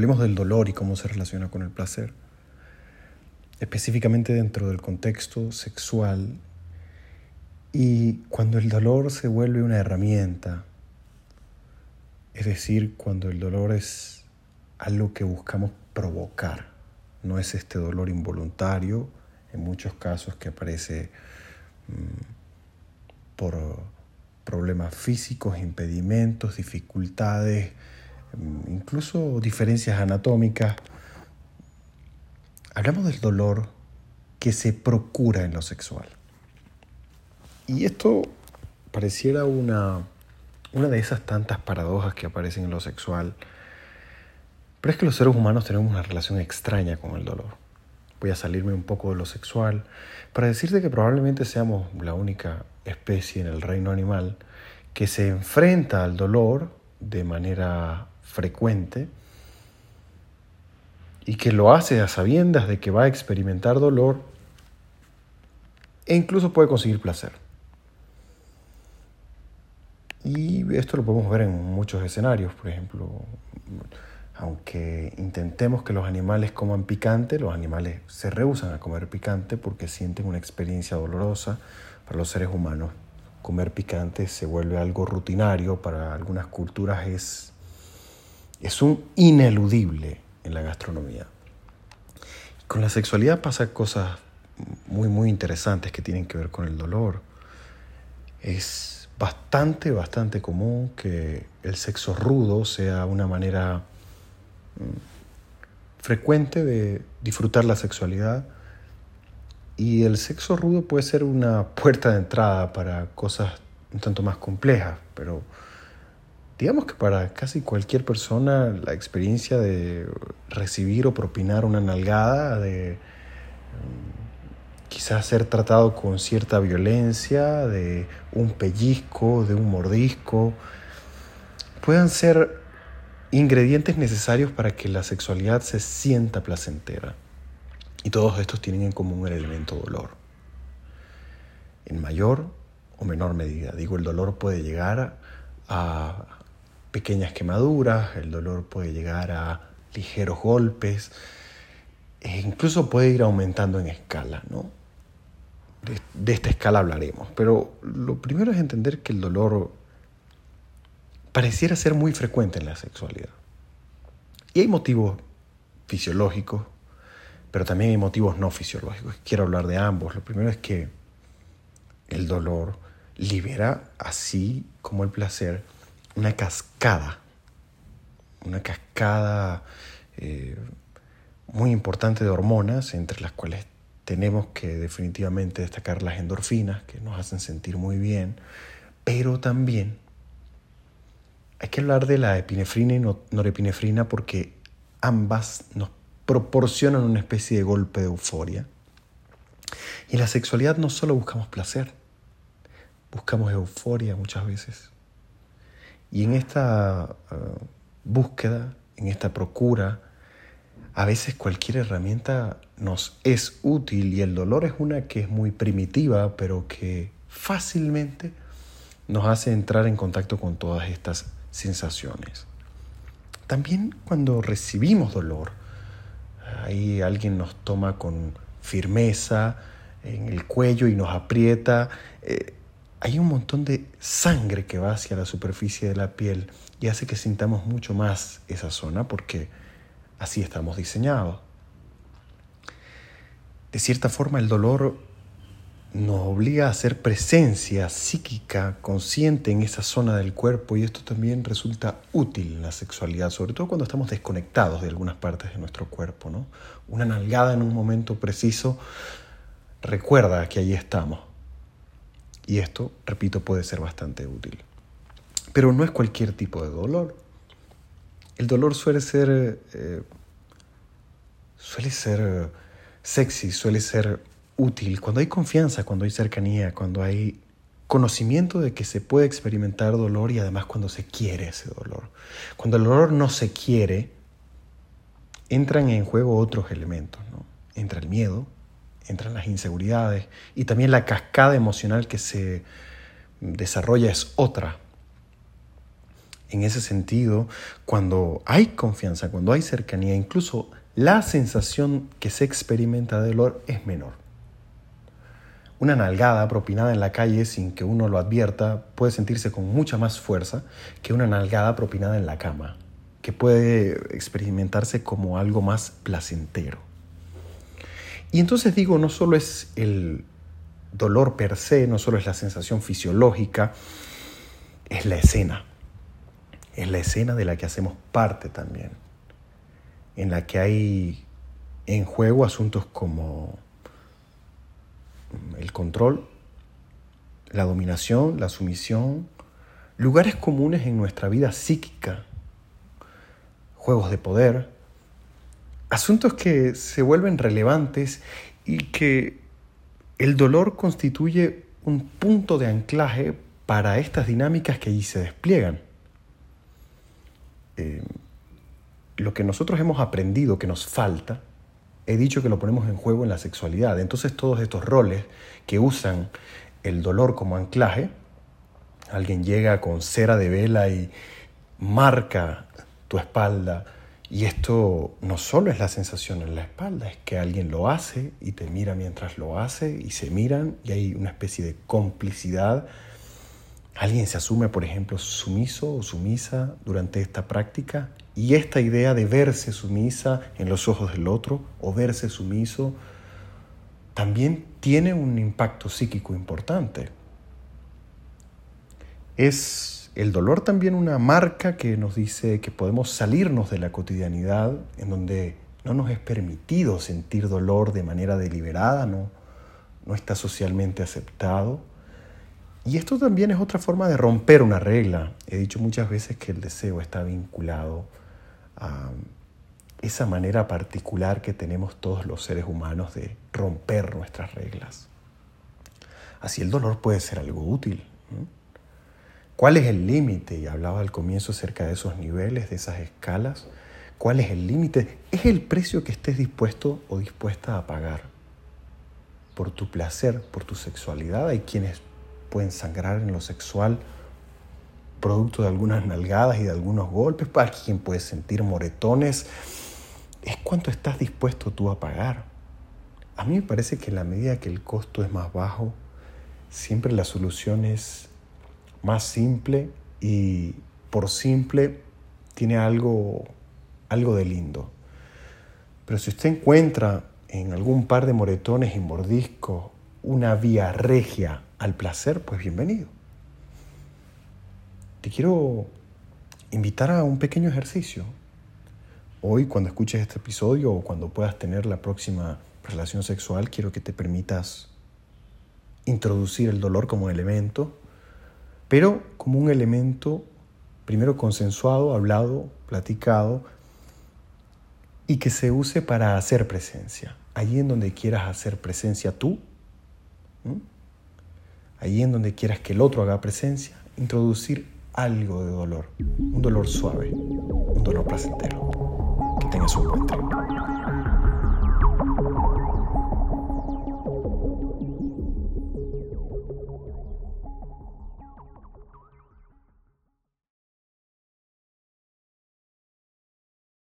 Hablemos del dolor y cómo se relaciona con el placer, específicamente dentro del contexto sexual y cuando el dolor se vuelve una herramienta, es decir, cuando el dolor es algo que buscamos provocar, no es este dolor involuntario, en muchos casos que aparece mm, por problemas físicos, impedimentos, dificultades, incluso diferencias anatómicas. Hablamos del dolor que se procura en lo sexual. Y esto pareciera una, una de esas tantas paradojas que aparecen en lo sexual, pero es que los seres humanos tenemos una relación extraña con el dolor. Voy a salirme un poco de lo sexual para decirte que probablemente seamos la única especie en el reino animal que se enfrenta al dolor de manera frecuente y que lo hace a sabiendas de que va a experimentar dolor e incluso puede conseguir placer. Y esto lo podemos ver en muchos escenarios, por ejemplo, aunque intentemos que los animales coman picante, los animales se rehusan a comer picante porque sienten una experiencia dolorosa para los seres humanos. Comer picante se vuelve algo rutinario, para algunas culturas es, es un ineludible en la gastronomía. Con la sexualidad pasa cosas muy, muy interesantes que tienen que ver con el dolor. Es bastante, bastante común que el sexo rudo sea una manera mm, frecuente de disfrutar la sexualidad y el sexo rudo puede ser una puerta de entrada para cosas un tanto más complejas, pero digamos que para casi cualquier persona la experiencia de recibir o propinar una nalgada, de mm, quizás ser tratado con cierta violencia, de un pellizco, de un mordisco, puedan ser ingredientes necesarios para que la sexualidad se sienta placentera. Y todos estos tienen en común el elemento dolor. En mayor o menor medida. Digo, el dolor puede llegar a pequeñas quemaduras, el dolor puede llegar a ligeros golpes, e incluso puede ir aumentando en escala, ¿no? de, esta escala hablaremos. Pero lo primero es entender que el dolor pareciera ser muy frecuente en la sexualidad. Y hay motivos fisiológicos, pero también hay motivos no fisiológicos. Quiero hablar de ambos. Lo primero es que el dolor libera, así como el placer, una cascada, una cascada eh, muy importante de hormonas, entre las cuales tenemos que definitivamente destacar las endorfinas que nos hacen sentir muy bien, pero también hay que hablar de la epinefrina y norepinefrina porque ambas nos proporcionan una especie de golpe de euforia. Y en la sexualidad no solo buscamos placer, buscamos euforia muchas veces. Y en esta eh, búsqueda, en esta procura, a veces cualquier herramienta nos es útil y el dolor es una que es muy primitiva, pero que fácilmente nos hace entrar en contacto con todas estas sensaciones. También cuando recibimos dolor, ahí alguien nos toma con firmeza en el cuello y nos aprieta, eh, hay un montón de sangre que va hacia la superficie de la piel y hace que sintamos mucho más esa zona porque Así estamos diseñados. De cierta forma el dolor nos obliga a hacer presencia psíquica consciente en esa zona del cuerpo y esto también resulta útil en la sexualidad, sobre todo cuando estamos desconectados de algunas partes de nuestro cuerpo. Una nalgada en un momento preciso recuerda que allí estamos. Y esto, repito, puede ser bastante útil. Pero no es cualquier tipo de dolor. El dolor suele ser, eh, suele ser sexy, suele ser útil. Cuando hay confianza, cuando hay cercanía, cuando hay conocimiento de que se puede experimentar dolor y además cuando se quiere ese dolor. Cuando el dolor no se quiere, entran en juego otros elementos. ¿no? Entra el miedo, entran las inseguridades y también la cascada emocional que se desarrolla es otra En ese sentido, cuando hay confianza, cuando hay cercanía, incluso la sensación que se experimenta de dolor es menor. Una nalgada propinada en la calle sin que uno lo advierta puede sentirse con mucha más fuerza que una nalgada propinada en la cama, que puede experimentarse como algo más placentero. Y entonces digo, no solo es el dolor per se, no solo es la sensación fisiológica, es la escena. Es la escena de la que hacemos parte también, en la que hay en juego asuntos como el control, la dominación, la sumisión, lugares comunes en nuestra vida psíquica, juegos de poder, asuntos que se vuelven relevantes y que el dolor constituye un punto de anclaje para estas dinámicas que allí se despliegan. Eh, lo que nosotros hemos aprendido que nos falta he dicho que lo ponemos en juego en la sexualidad. Entonces todos estos roles que usan el dolor como anclaje, alguien llega con cera de vela y marca tu espalda, y esto no solo es la sensación en la espalda, es que alguien lo hace y te mira mientras lo hace y se miran y hay una especie de complicidad. Alguien se asume, por ejemplo, sumiso o sumisa durante esta práctica y esta idea de verse sumisa en los ojos del otro o verse sumiso también tiene un impacto psíquico importante. Es el dolor también una marca que nos dice que podemos salirnos de la cotidianidad en donde no nos es permitido sentir dolor de manera deliberada, no, no está socialmente aceptado. Y esto también es otra forma de romper una regla. He dicho muchas veces que el deseo está vinculado a esa manera particular que tenemos todos los seres humanos de romper nuestras reglas. Así el dolor puede ser algo útil. ¿Cuál es el límite? Y hablaba al comienzo acerca de esos niveles, de esas escalas. ¿Cuál es el límite? Es el precio que estés dispuesto o dispuesta a pagar por tu placer, por tu sexualidad. Hay quienes pueden sangrar en lo sexual producto de algunas nalgadas y de algunos golpes, para quien puede sentir moretones, es cuánto estás dispuesto tú a pagar. A mí me parece que en la medida que el costo es más bajo, siempre la solución es más simple y por simple tiene algo, algo de lindo. Pero si usted encuentra en algún par de moretones y mordiscos una vía regia al placer, pues bienvenido te quiero invitar a un pequeño ejercicio. Hoy, cuando escuches este episodio o cuando puedas tener la próxima relación sexual, quiero que te permitas introducir el dolor como elemento, pero como un elemento primero consensuado, hablado, platicado, y que se use para hacer presencia. Allí en donde quieras hacer presencia tú, allí en donde quieras que el otro haga presencia, introducir algo de dolor, un dolor suave, un dolor placentero. Que tengas un buen.